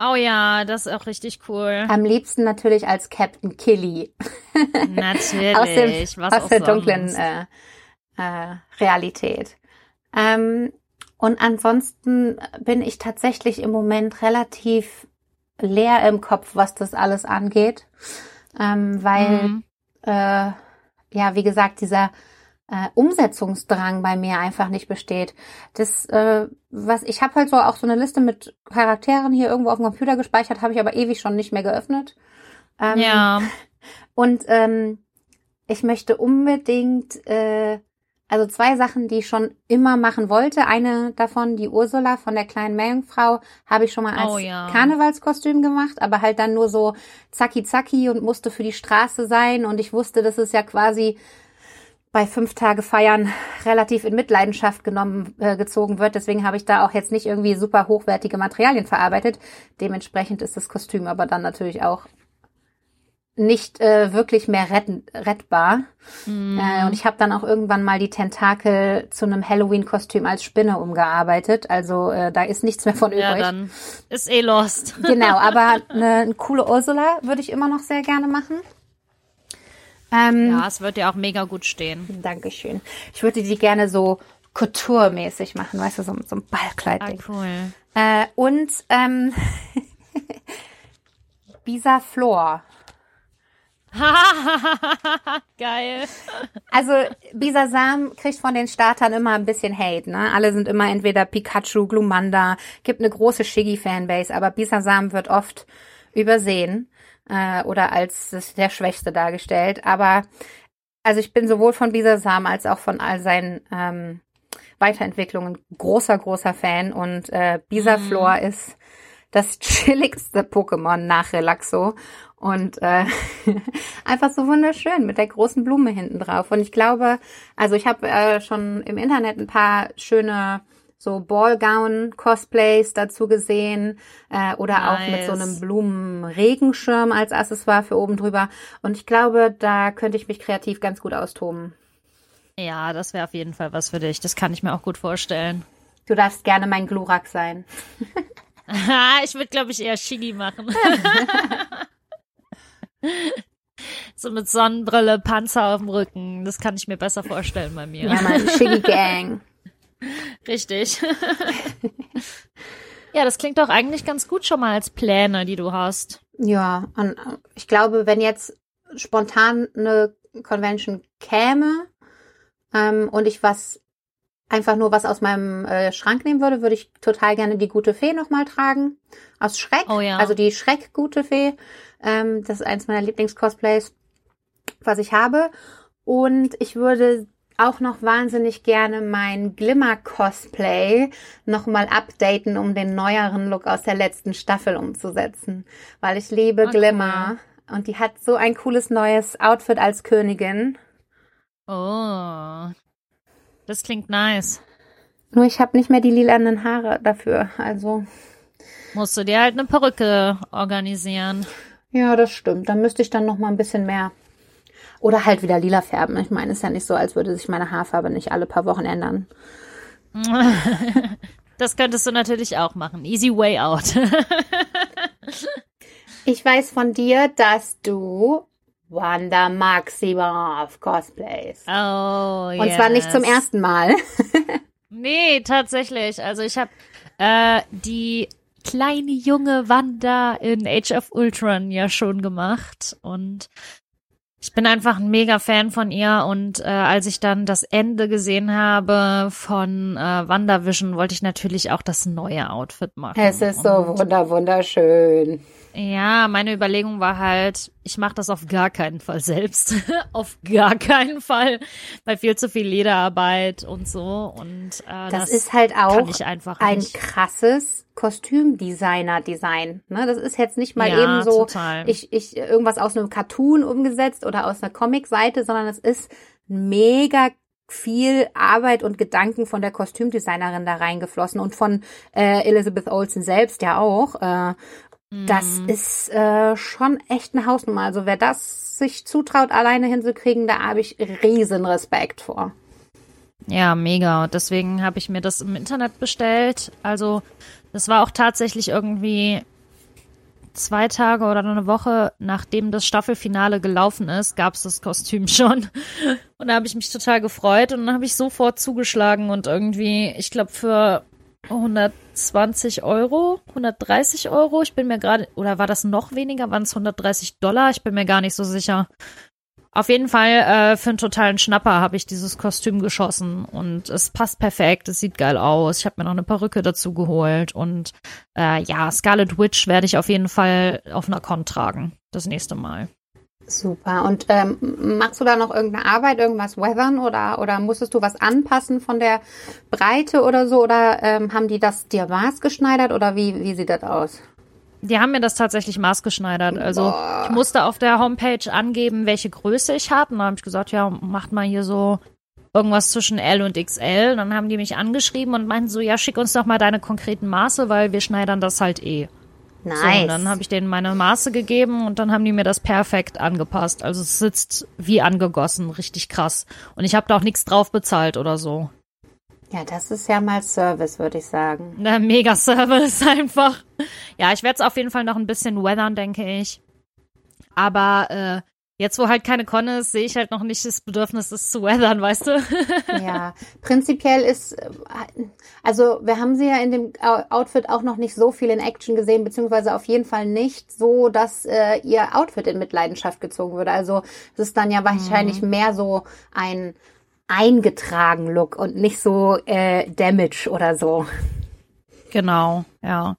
Oh ja, das ist auch richtig cool. Am liebsten natürlich als Captain Killy. Natürlich. aus dem, Was aus der dunklen äh, äh, Realität. Ähm, und ansonsten bin ich tatsächlich im Moment relativ leer im Kopf, was das alles angeht. Ähm, weil, mhm. äh, ja, wie gesagt, dieser äh, Umsetzungsdrang bei mir einfach nicht besteht. Das, äh, was ich habe halt so auch so eine Liste mit Charakteren hier irgendwo auf dem Computer gespeichert, habe ich aber ewig schon nicht mehr geöffnet. Ähm, ja. Und ähm, ich möchte unbedingt, äh, also zwei Sachen, die ich schon immer machen wollte. Eine davon, die Ursula von der kleinen Meerjungfrau, habe ich schon mal als oh, ja. Karnevalskostüm gemacht, aber halt dann nur so zacki zacki und musste für die Straße sein. Und ich wusste, das ist ja quasi bei fünf Tage Feiern relativ in Mitleidenschaft genommen äh, gezogen wird. Deswegen habe ich da auch jetzt nicht irgendwie super hochwertige Materialien verarbeitet. Dementsprechend ist das Kostüm aber dann natürlich auch nicht äh, wirklich mehr retten, rettbar. Mm. Äh, und ich habe dann auch irgendwann mal die Tentakel zu einem Halloween-Kostüm als Spinne umgearbeitet. Also äh, da ist nichts mehr von übrig. Ja, dann ist eh lost. genau, aber eine, eine coole Ursula würde ich immer noch sehr gerne machen. Ähm, ja, es wird dir auch mega gut stehen. Dankeschön. Ich würde die gerne so Couture-mäßig machen, weißt du, so, so ein Ballkleid. Ah, cool. Äh, und ähm, Bisa Flor. Geil. Also Bisasam kriegt von den Startern immer ein bisschen Hate, ne? Alle sind immer entweder Pikachu, Glumanda, gibt eine große Shiggy-Fanbase, aber Bisasam wird oft übersehen äh, oder als der Schwächste dargestellt. Aber also ich bin sowohl von Bisasam als auch von all seinen ähm, Weiterentwicklungen großer, großer Fan und äh, Bisaflor mhm. ist das chilligste Pokémon nach Relaxo und äh, einfach so wunderschön mit der großen Blume hinten drauf. Und ich glaube, also ich habe äh, schon im Internet ein paar schöne so Ballgown-Cosplays dazu gesehen äh, oder nice. auch mit so einem Blumenregenschirm als Accessoire für oben drüber. Und ich glaube, da könnte ich mich kreativ ganz gut austoben. Ja, das wäre auf jeden Fall was für dich. Das kann ich mir auch gut vorstellen. Du darfst gerne mein Glurak sein. ich würde, glaube ich, eher Shiggy machen. so mit Sonnenbrille, Panzer auf dem Rücken. Das kann ich mir besser vorstellen bei mir. Ja, meine Shiggy Gang. Richtig. ja, das klingt doch eigentlich ganz gut schon mal als Pläne, die du hast. Ja, und ich glaube, wenn jetzt spontan eine Convention käme ähm, und ich was einfach nur was aus meinem äh, Schrank nehmen würde, würde ich total gerne die gute Fee nochmal tragen. Aus Schreck. Oh ja. Also die Schreck-Gute Fee. Ähm, das ist eins meiner Lieblings-Cosplays, was ich habe. Und ich würde auch noch wahnsinnig gerne mein Glimmer-Cosplay nochmal updaten, um den neueren Look aus der letzten Staffel umzusetzen. Weil ich liebe okay. Glimmer. Und die hat so ein cooles neues Outfit als Königin. Oh. Das klingt nice. Nur ich habe nicht mehr die lilanen Haare dafür. Also. Musst du dir halt eine Perücke organisieren. Ja, das stimmt. Da müsste ich dann noch mal ein bisschen mehr oder halt wieder lila färben. Ich meine, es ist ja nicht so, als würde sich meine Haarfarbe nicht alle paar Wochen ändern. Das könntest du natürlich auch machen. Easy way out. ich weiß von dir, dass du Wanda Maximoff cosplays. Oh, Und yes. zwar nicht zum ersten Mal. nee, tatsächlich. Also ich habe äh, die kleine junge Wanda in Age of Ultron ja schon gemacht und ich bin einfach ein mega Fan von ihr und äh, als ich dann das Ende gesehen habe von äh, WandaVision, wollte ich natürlich auch das neue Outfit machen. Es ist so wunder wunderschön. Ja, meine Überlegung war halt, ich mache das auf gar keinen Fall selbst. auf gar keinen Fall, weil viel zu viel Lederarbeit und so. Und äh, das, das ist halt auch ein nicht. krasses Kostümdesigner-Design. Ne? Das ist jetzt nicht mal ja, eben so, ich, ich irgendwas aus einem Cartoon umgesetzt oder aus einer Comic-Seite, sondern es ist mega viel Arbeit und Gedanken von der Kostümdesignerin da reingeflossen und von äh, Elizabeth Olsen selbst ja auch. Äh, das mhm. ist äh, schon echt eine Hausnummer. Also wer das sich zutraut, alleine hinzukriegen, da habe ich riesen Respekt vor. Ja, mega. Deswegen habe ich mir das im Internet bestellt. Also das war auch tatsächlich irgendwie zwei Tage oder eine Woche, nachdem das Staffelfinale gelaufen ist, gab es das Kostüm schon. Und da habe ich mich total gefreut und dann habe ich sofort zugeschlagen und irgendwie, ich glaube, für 120 Euro, 130 Euro, ich bin mir gerade, oder war das noch weniger, waren es 130 Dollar, ich bin mir gar nicht so sicher. Auf jeden Fall äh, für einen totalen Schnapper habe ich dieses Kostüm geschossen und es passt perfekt, es sieht geil aus. Ich habe mir noch eine Perücke dazu geholt und äh, ja, Scarlet Witch werde ich auf jeden Fall auf einer Con tragen, das nächste Mal. Super. Und ähm, machst du da noch irgendeine Arbeit, irgendwas weathern oder, oder musstest du was anpassen von der Breite oder so? Oder ähm, haben die das dir maßgeschneidert oder wie, wie sieht das aus? Die haben mir das tatsächlich maßgeschneidert. Also Boah. ich musste auf der Homepage angeben, welche Größe ich habe. Und dann habe ich gesagt, ja, macht mal hier so irgendwas zwischen L und XL. Und dann haben die mich angeschrieben und meinten so, ja, schick uns doch mal deine konkreten Maße, weil wir schneidern das halt eh. Nice. So, und dann habe ich denen meine Maße gegeben und dann haben die mir das perfekt angepasst. Also es sitzt wie angegossen, richtig krass. Und ich habe da auch nichts drauf bezahlt oder so. Ja, das ist ja mal Service, würde ich sagen. Na, mega Service einfach. Ja, ich werde es auf jeden Fall noch ein bisschen weathern, denke ich. Aber äh, jetzt, wo halt keine Con ist, sehe ich halt noch nicht das Bedürfnis, das zu weathern, weißt du? ja, prinzipiell ist, also wir haben sie ja in dem Outfit auch noch nicht so viel in Action gesehen, beziehungsweise auf jeden Fall nicht so, dass äh, ihr Outfit in Mitleidenschaft gezogen würde. Also es ist dann ja wahrscheinlich mhm. mehr so ein eingetragen Look und nicht so äh, Damage oder so. Genau, ja.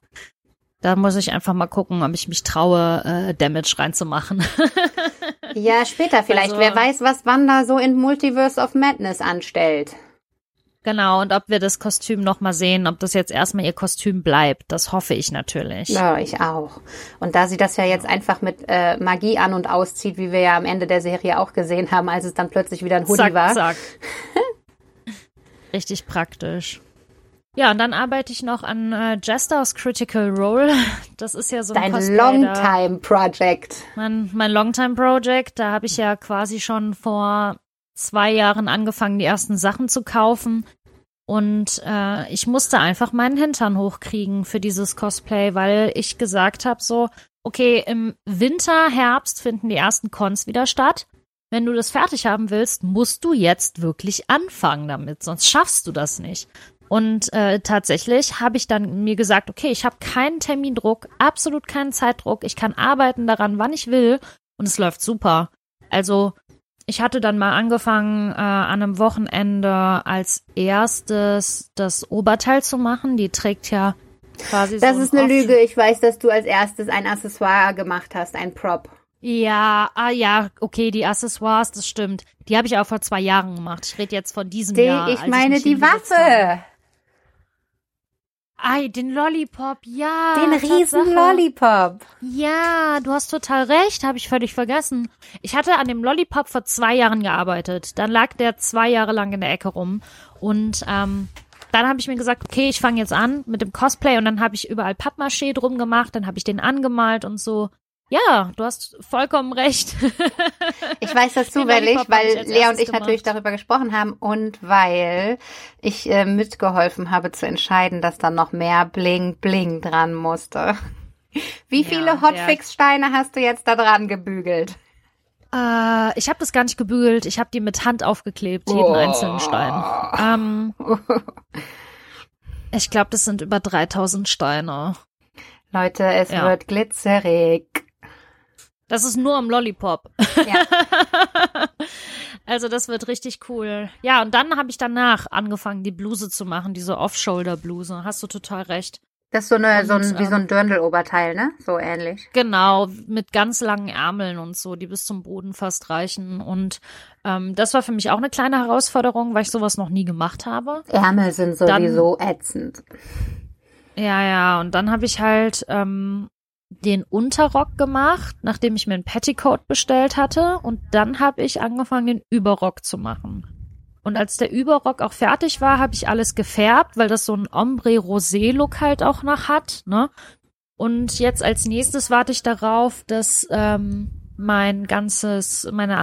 Da muss ich einfach mal gucken, ob ich mich traue, äh, Damage reinzumachen. ja, später vielleicht. Also, Wer weiß, was Wanda so in Multiverse of Madness anstellt. Genau, und ob wir das Kostüm nochmal sehen, ob das jetzt erstmal ihr Kostüm bleibt, das hoffe ich natürlich. Ja, ich auch. Und da sie das ja jetzt einfach mit äh, Magie an und auszieht, wie wir ja am Ende der Serie auch gesehen haben, als es dann plötzlich wieder ein Hoodie zack, war. Zack. Richtig praktisch. Ja, und dann arbeite ich noch an äh, Jester's Critical Role. Das ist ja so ein Dein Longtime Project. Mein, mein Longtime Project. Da habe ich ja quasi schon vor zwei Jahren angefangen, die ersten Sachen zu kaufen. Und äh, ich musste einfach meinen Hintern hochkriegen für dieses Cosplay, weil ich gesagt habe, so, okay, im Winter, Herbst finden die ersten Cons wieder statt. Wenn du das fertig haben willst, musst du jetzt wirklich anfangen damit, sonst schaffst du das nicht. Und äh, tatsächlich habe ich dann mir gesagt, okay, ich habe keinen Termindruck, absolut keinen Zeitdruck, ich kann arbeiten daran, wann ich will und es läuft super. Also ich hatte dann mal angefangen, äh, an einem Wochenende als erstes das Oberteil zu machen. Die trägt ja quasi das so. Das ist eine Lüge. Ich weiß, dass du als erstes ein Accessoire gemacht hast, ein Prop. Ja, ah ja, okay, die Accessoires, das stimmt. Die habe ich auch vor zwei Jahren gemacht. Ich rede jetzt von diesem die, Jahr. Ich meine die Waffe. Ei, den Lollipop, ja. Den riesen Lollipop. Ja, du hast total recht, habe ich völlig vergessen. Ich hatte an dem Lollipop vor zwei Jahren gearbeitet. Dann lag der zwei Jahre lang in der Ecke rum. Und ähm, dann habe ich mir gesagt, okay, ich fange jetzt an mit dem Cosplay und dann habe ich überall Pappmaché drum gemacht, dann habe ich den angemalt und so. Ja, du hast vollkommen recht. ich weiß das zufällig, weil Lea und ich gemacht. natürlich darüber gesprochen haben und weil ich äh, mitgeholfen habe zu entscheiden, dass da noch mehr Bling Bling dran musste. Wie viele ja, Hotfix-Steine hast du jetzt da dran gebügelt? Äh, ich habe das gar nicht gebügelt. Ich habe die mit Hand aufgeklebt, jeden oh. einzelnen Stein. Ähm, ich glaube, das sind über 3000 Steine. Leute, es ja. wird glitzerig. Das ist nur am Lollipop. Ja. also das wird richtig cool. Ja, und dann habe ich danach angefangen, die Bluse zu machen, diese Off-Shoulder-Bluse. Hast du total recht. Das ist so eine, und, so ein, wie so ein ähm, Dirndl-Oberteil, ne? So ähnlich. Genau, mit ganz langen Ärmeln und so, die bis zum Boden fast reichen. Und ähm, das war für mich auch eine kleine Herausforderung, weil ich sowas noch nie gemacht habe. Ärmel sind sowieso dann, ätzend. Ja, ja, und dann habe ich halt ähm, den Unterrock gemacht, nachdem ich mir ein Petticoat bestellt hatte. Und dann habe ich angefangen, den Überrock zu machen. Und als der Überrock auch fertig war, habe ich alles gefärbt, weil das so ein Ombre-Rosé-Look halt auch noch hat. Ne? Und jetzt als nächstes warte ich darauf, dass ähm, mein ganzes, meine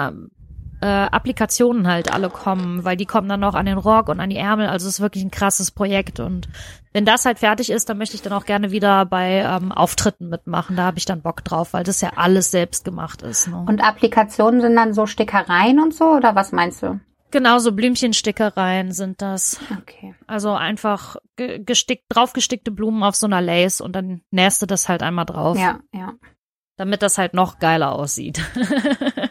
äh, Applikationen halt alle kommen, weil die kommen dann noch an den Rock und an die Ärmel. Also es ist wirklich ein krasses Projekt. Und wenn das halt fertig ist, dann möchte ich dann auch gerne wieder bei ähm, Auftritten mitmachen. Da habe ich dann Bock drauf, weil das ja alles selbst gemacht ist. Ne? Und Applikationen sind dann so Stickereien und so, oder was meinst du? Genau, so Blümchenstickereien sind das. Okay. Also einfach gestickt, draufgestickte Blumen auf so einer Lace und dann nähst du das halt einmal drauf. Ja, ja. Damit das halt noch geiler aussieht.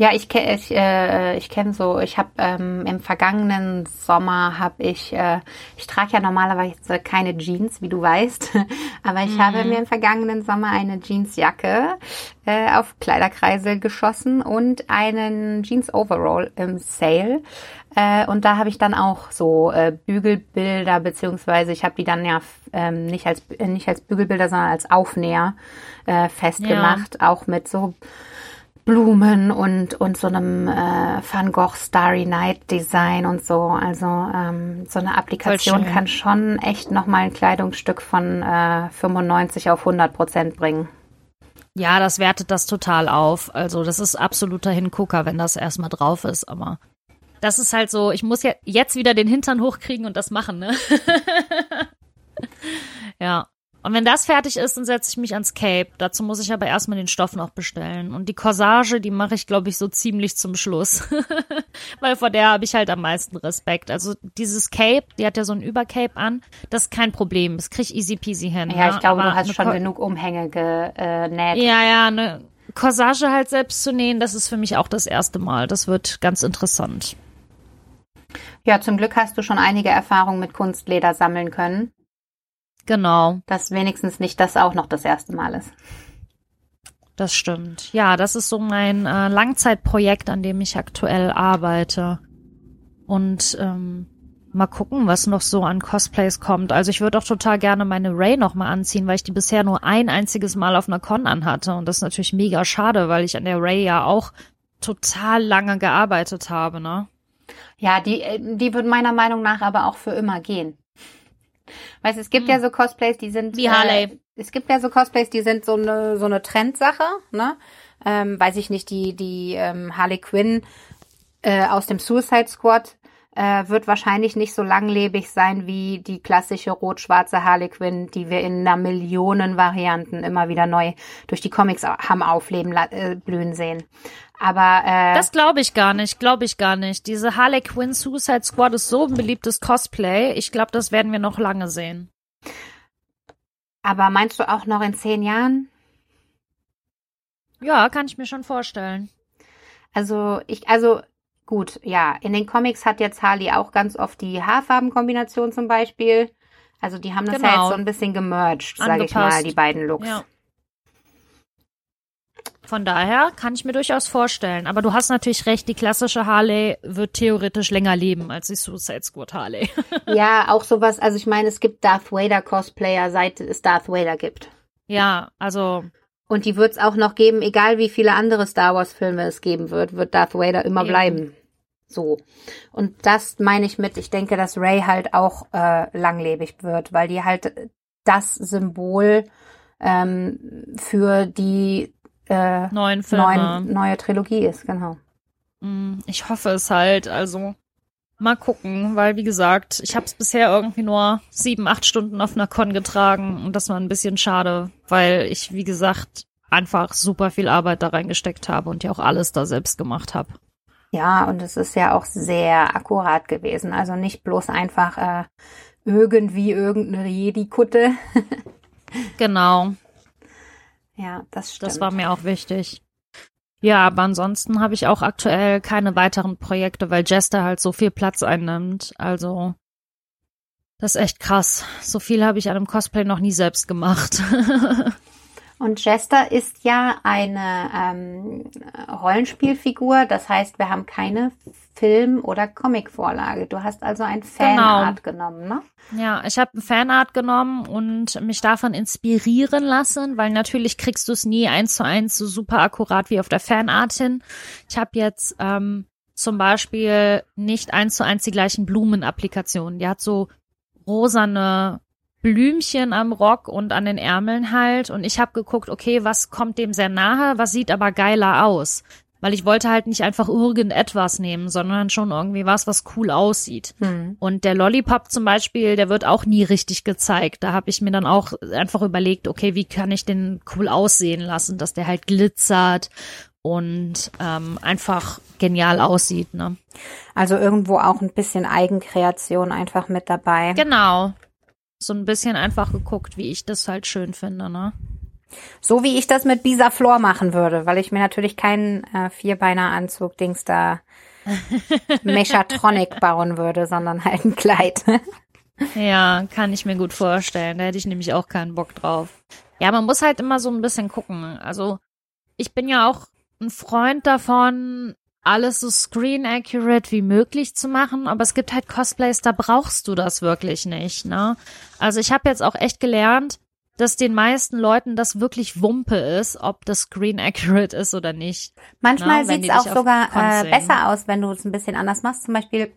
Ja, ich, ich, äh, ich kenne so, ich habe ähm, im vergangenen Sommer habe ich, äh, ich trage ja normalerweise keine Jeans, wie du weißt, aber ich mhm. habe mir im vergangenen Sommer eine Jeansjacke äh, auf Kleiderkreisel geschossen und einen Jeans Overall im Sale. Äh, und da habe ich dann auch so äh, Bügelbilder, beziehungsweise ich habe die dann ja ähm, nicht als nicht als Bügelbilder, sondern als Aufnäher äh, festgemacht, ja. auch mit so Blumen und, und so einem äh, Van Gogh Starry Night Design und so. Also ähm, so eine Applikation kann schon echt nochmal ein Kleidungsstück von äh, 95 auf 100 Prozent bringen. Ja, das wertet das total auf. Also das ist absoluter Hingucker, wenn das erstmal drauf ist. Aber das ist halt so, ich muss ja jetzt wieder den Hintern hochkriegen und das machen, ne? ja. Und wenn das fertig ist, dann setze ich mich ans Cape. Dazu muss ich aber erstmal den Stoff noch bestellen. Und die Corsage, die mache ich, glaube ich, so ziemlich zum Schluss. Weil vor der habe ich halt am meisten Respekt. Also dieses Cape, die hat ja so ein Übercape an, das ist kein Problem. Das kriege ich easy peasy hin. Ja, ne? ich glaube, aber du hast schon Ko genug Umhänge genäht. Ja, ja, eine Corsage halt selbst zu nähen, das ist für mich auch das erste Mal. Das wird ganz interessant. Ja, zum Glück hast du schon einige Erfahrungen mit Kunstleder sammeln können. Genau. Dass wenigstens nicht das auch noch das erste Mal ist. Das stimmt. Ja, das ist so mein äh, Langzeitprojekt, an dem ich aktuell arbeite. Und ähm, mal gucken, was noch so an Cosplays kommt. Also ich würde auch total gerne meine Ray noch mal anziehen, weil ich die bisher nur ein einziges Mal auf einer Con anhatte. Und das ist natürlich mega schade, weil ich an der Ray ja auch total lange gearbeitet habe, ne? Ja, die, äh, die wird meiner Meinung nach aber auch für immer gehen. Weißt du, es gibt hm. ja so Cosplays, die sind. Wie Harley. Äh, es gibt ja so Cosplays, die sind so eine, so eine Trendsache, ne? Ähm, weiß ich nicht, die, die ähm, Harley Quinn äh, aus dem Suicide Squad äh, wird wahrscheinlich nicht so langlebig sein wie die klassische rot-schwarze Harley Quinn, die wir in einer Millionen Varianten immer wieder neu durch die Comics haben aufleben äh, blühen sehen. Aber äh, das glaube ich gar nicht, glaube ich gar nicht. Diese Harley Quinn Suicide Squad ist so ein beliebtes Cosplay. Ich glaube, das werden wir noch lange sehen. Aber meinst du auch noch in zehn Jahren? Ja, kann ich mir schon vorstellen. Also ich, also gut, ja. In den Comics hat jetzt Harley auch ganz oft die Haarfarbenkombination zum Beispiel. Also die haben das genau. ja jetzt so ein bisschen gemerged, sage ich mal, die beiden Looks. Ja. Von daher kann ich mir durchaus vorstellen. Aber du hast natürlich recht, die klassische Harley wird theoretisch länger leben als die Suicide Squad Harley. ja, auch sowas. Also ich meine, es gibt Darth Vader Cosplayer, seit es Darth Vader gibt. Ja, also. Und die wird es auch noch geben, egal wie viele andere Star Wars Filme es geben wird, wird Darth Vader immer eben. bleiben. So. Und das meine ich mit, ich denke, dass Ray halt auch äh, langlebig wird, weil die halt das Symbol ähm, für die äh, neuen Filme. Neuen, neue Trilogie ist, genau. Mm, ich hoffe es halt, also mal gucken, weil wie gesagt, ich habe es bisher irgendwie nur sieben, acht Stunden auf einer Con getragen und das war ein bisschen schade, weil ich, wie gesagt, einfach super viel Arbeit da reingesteckt habe und ja auch alles da selbst gemacht habe. Ja, und es ist ja auch sehr akkurat gewesen. Also nicht bloß einfach äh, irgendwie irgendeine Jedi-Kutte. genau. Ja, das stimmt. Das war mir auch wichtig. Ja, aber ansonsten habe ich auch aktuell keine weiteren Projekte, weil Jester halt so viel Platz einnimmt. Also, das ist echt krass. So viel habe ich an einem Cosplay noch nie selbst gemacht. Und Jester ist ja eine ähm, Rollenspielfigur. Das heißt, wir haben keine Film- oder Comic-Vorlage. Du hast also ein Fanart genau. genommen, ne? Ja, ich habe ein Fanart genommen und mich davon inspirieren lassen, weil natürlich kriegst du es nie eins zu eins so super akkurat wie auf der Fanart hin. Ich habe jetzt ähm, zum Beispiel nicht eins zu eins die gleichen Blumenapplikationen. Die hat so rosane Blümchen am Rock und an den Ärmeln halt. Und ich habe geguckt, okay, was kommt dem sehr nahe, was sieht aber geiler aus weil ich wollte halt nicht einfach irgendetwas nehmen, sondern schon irgendwie was, was cool aussieht. Mhm. Und der Lollipop zum Beispiel, der wird auch nie richtig gezeigt. Da habe ich mir dann auch einfach überlegt, okay, wie kann ich den cool aussehen lassen, dass der halt glitzert und ähm, einfach genial aussieht. Ne? Also irgendwo auch ein bisschen Eigenkreation einfach mit dabei. Genau. So ein bisschen einfach geguckt, wie ich das halt schön finde, ne? So wie ich das mit Bisa Flor machen würde, weil ich mir natürlich keinen äh, Vierbeiner-Anzug-Dings da Mechatronic bauen würde, sondern halt ein Kleid. ja, kann ich mir gut vorstellen. Da hätte ich nämlich auch keinen Bock drauf. Ja, man muss halt immer so ein bisschen gucken. Also, ich bin ja auch ein Freund davon, alles so screen accurate wie möglich zu machen, aber es gibt halt Cosplays, da brauchst du das wirklich nicht, ne? Also ich habe jetzt auch echt gelernt, dass den meisten Leuten das wirklich Wumpe ist, ob das screen accurate ist oder nicht. Manchmal sieht es auch sogar äh, besser aus, wenn du es ein bisschen anders machst. Zum Beispiel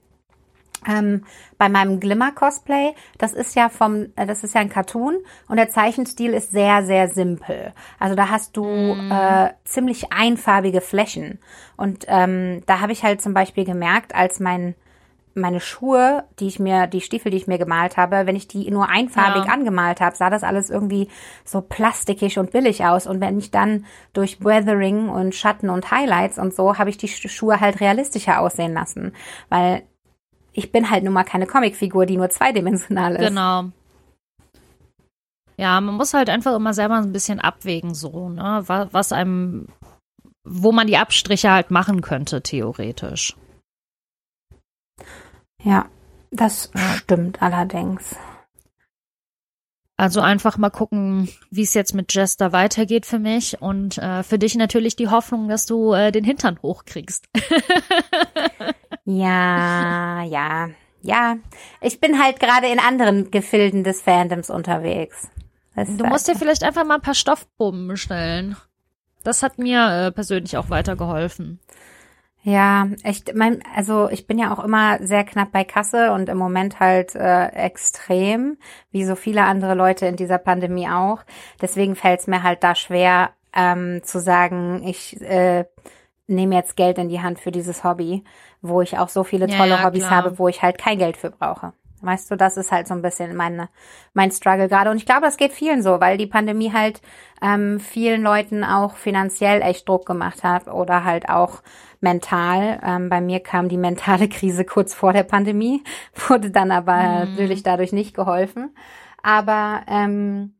ähm, bei meinem Glimmer-Cosplay, das ist ja vom, äh, das ist ja ein Cartoon und der Zeichenstil ist sehr, sehr simpel. Also da hast du mm. äh, ziemlich einfarbige Flächen. Und ähm, da habe ich halt zum Beispiel gemerkt, als mein meine Schuhe, die ich mir, die Stiefel, die ich mir gemalt habe, wenn ich die nur einfarbig ja. angemalt habe, sah das alles irgendwie so plastikig und billig aus. Und wenn ich dann durch Weathering und Schatten und Highlights und so, habe ich die Schuhe halt realistischer aussehen lassen. Weil ich bin halt nun mal keine Comicfigur, die nur zweidimensional ist. Genau. Ja, man muss halt einfach immer selber ein bisschen abwägen, so, ne, was, was einem, wo man die Abstriche halt machen könnte, theoretisch. Ja, das stimmt allerdings. Also einfach mal gucken, wie es jetzt mit Jester weitergeht für mich und äh, für dich natürlich die Hoffnung, dass du äh, den Hintern hochkriegst. ja, ja, ja. Ich bin halt gerade in anderen Gefilden des Fandoms unterwegs. du musst dir vielleicht einfach mal ein paar Stoffproben bestellen. Das hat mir äh, persönlich auch weitergeholfen. Ja, echt, mein, also ich bin ja auch immer sehr knapp bei Kasse und im Moment halt äh, extrem, wie so viele andere Leute in dieser Pandemie auch. Deswegen fällt es mir halt da schwer ähm, zu sagen, ich äh, nehme jetzt Geld in die Hand für dieses Hobby, wo ich auch so viele tolle ja, ja, Hobbys klar. habe, wo ich halt kein Geld für brauche. Weißt du, das ist halt so ein bisschen meine, mein Struggle gerade. Und ich glaube, das geht vielen so, weil die Pandemie halt ähm, vielen Leuten auch finanziell echt Druck gemacht hat oder halt auch mental. Ähm, bei mir kam die mentale Krise kurz vor der Pandemie, wurde dann aber mhm. natürlich dadurch nicht geholfen. Aber ähm,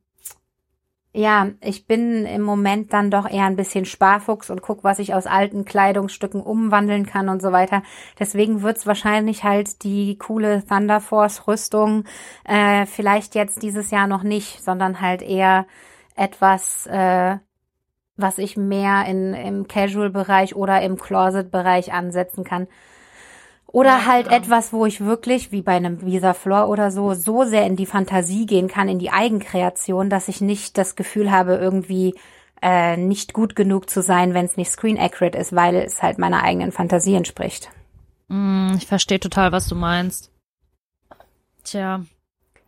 ja, ich bin im Moment dann doch eher ein bisschen Sparfuchs und guck, was ich aus alten Kleidungsstücken umwandeln kann und so weiter. Deswegen wird's wahrscheinlich halt die coole Thunder Force Rüstung äh, vielleicht jetzt dieses Jahr noch nicht, sondern halt eher etwas äh, was ich mehr in, im Casual-Bereich oder im Closet-Bereich ansetzen kann. Oder ja, halt genau. etwas, wo ich wirklich, wie bei einem Visa Floor oder so, so sehr in die Fantasie gehen kann, in die Eigenkreation, dass ich nicht das Gefühl habe, irgendwie äh, nicht gut genug zu sein, wenn es nicht screen accurate ist, weil es halt meiner eigenen Fantasie entspricht. Mm, ich verstehe total, was du meinst. Tja.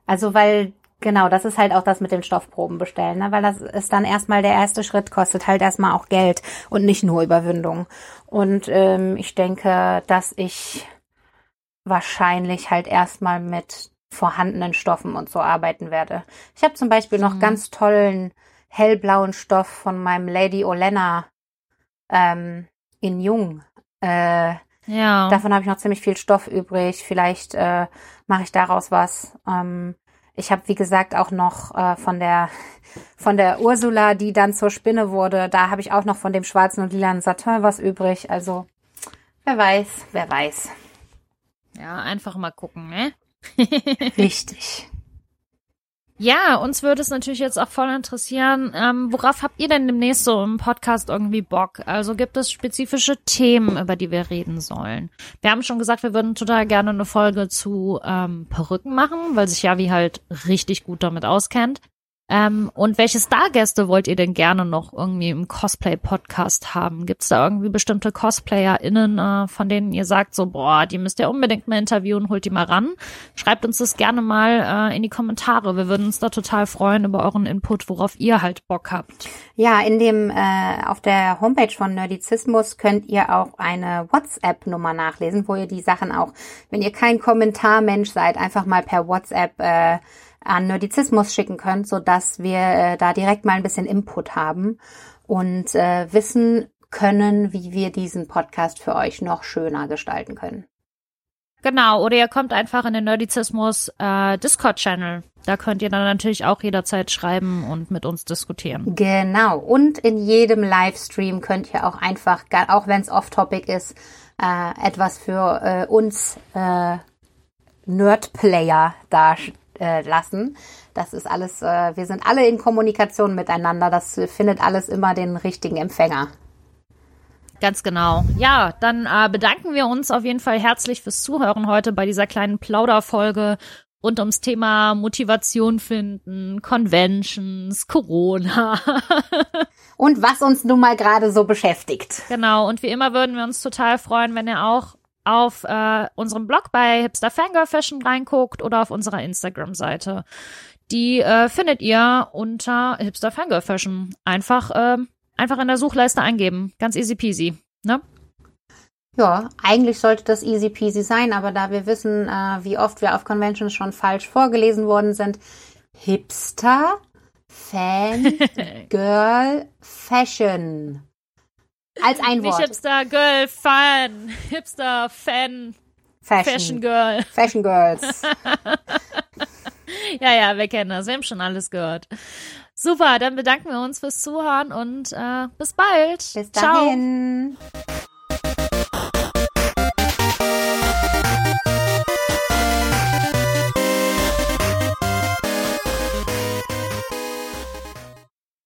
Also, weil Genau, das ist halt auch das mit den Stoffproben bestellen, ne? weil das ist dann erstmal der erste Schritt, kostet halt erstmal auch Geld und nicht nur Überwindung. Und ähm, ich denke, dass ich wahrscheinlich halt erstmal mit vorhandenen Stoffen und so arbeiten werde. Ich habe zum Beispiel noch mhm. ganz tollen hellblauen Stoff von meinem Lady Olena ähm, in Jung. Äh, ja. Davon habe ich noch ziemlich viel Stoff übrig. Vielleicht äh, mache ich daraus was. Ähm, ich habe, wie gesagt, auch noch äh, von der von der Ursula, die dann zur Spinne wurde, da habe ich auch noch von dem schwarzen und lilanen Satin was übrig. Also wer weiß, wer weiß. Ja, einfach mal gucken, ne? Richtig. Ja, uns würde es natürlich jetzt auch voll interessieren, ähm, worauf habt ihr denn demnächst so im Podcast irgendwie Bock? Also gibt es spezifische Themen, über die wir reden sollen? Wir haben schon gesagt, wir würden total gerne eine Folge zu ähm, Perücken machen, weil sich Javi halt richtig gut damit auskennt. Ähm, und welche Stargäste wollt ihr denn gerne noch irgendwie im Cosplay-Podcast haben? Gibt es da irgendwie bestimmte CosplayerInnen, äh, von denen ihr sagt, so, boah, die müsst ihr unbedingt mal interviewen, holt die mal ran? Schreibt uns das gerne mal äh, in die Kommentare. Wir würden uns da total freuen über euren Input, worauf ihr halt Bock habt. Ja, in dem, äh, auf der Homepage von Nerdizismus könnt ihr auch eine WhatsApp-Nummer nachlesen, wo ihr die Sachen auch, wenn ihr kein Kommentarmensch seid, einfach mal per WhatsApp äh, an Nerdizismus schicken könnt, so dass wir äh, da direkt mal ein bisschen Input haben und äh, wissen können, wie wir diesen Podcast für euch noch schöner gestalten können. Genau, oder ihr kommt einfach in den Nerdizismus äh, Discord-Channel. Da könnt ihr dann natürlich auch jederzeit schreiben und mit uns diskutieren. Genau, und in jedem Livestream könnt ihr auch einfach, auch wenn es off-topic ist, äh, etwas für äh, uns äh, Nerd-Player darstellen äh, lassen. Das ist alles, äh, wir sind alle in Kommunikation miteinander. Das findet alles immer den richtigen Empfänger. Ganz genau. Ja, dann äh, bedanken wir uns auf jeden Fall herzlich fürs Zuhören heute bei dieser kleinen Plauderfolge rund ums Thema Motivation finden, Conventions, Corona. und was uns nun mal gerade so beschäftigt. Genau, und wie immer würden wir uns total freuen, wenn ihr auch auf äh, unserem Blog bei Hipster Fangirl Fashion reinguckt oder auf unserer Instagram-Seite. Die äh, findet ihr unter Hipster Fangirl Fashion. Einfach, äh, einfach in der Suchleiste eingeben. Ganz easy peasy. Ne? Ja, eigentlich sollte das easy peasy sein, aber da wir wissen, äh, wie oft wir auf Conventions schon falsch vorgelesen worden sind, Hipster Fan Girl Fashion. Als ein Wort. Nicht Hipster Girl Fan. Hipster Fan. Fashion. Fashion Girl. Fashion Girls. ja, ja, wir kennen das. Wir haben schon alles gehört. Super, dann bedanken wir uns fürs Zuhören und äh, bis bald. Bis dahin. Ciao.